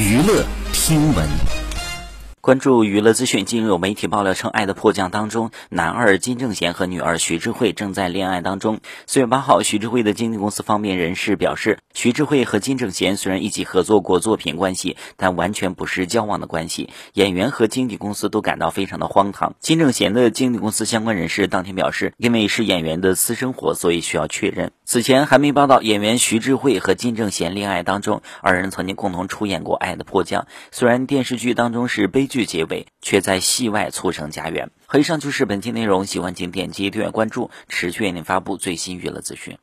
娱乐听闻。关注娱乐资讯，近日有媒体爆料称，《爱的迫降》当中，男二金正贤和女二徐智慧正在恋爱当中。四月八号，徐智慧的经纪公司方面人士表示，徐智慧和金正贤虽然一起合作过作品关系，但完全不是交往的关系。演员和经纪公司都感到非常的荒唐。金正贤的经纪公司相关人士当天表示，因为是演员的私生活，所以需要确认。此前还没报道演员徐智慧和金正贤恋爱当中，二人曾经共同出演过《爱的迫降》，虽然电视剧当中是悲。剧结尾，却在戏外促成家园。以上就是本期内容，喜欢请点击订阅关注，持续为您发布最新娱乐资讯。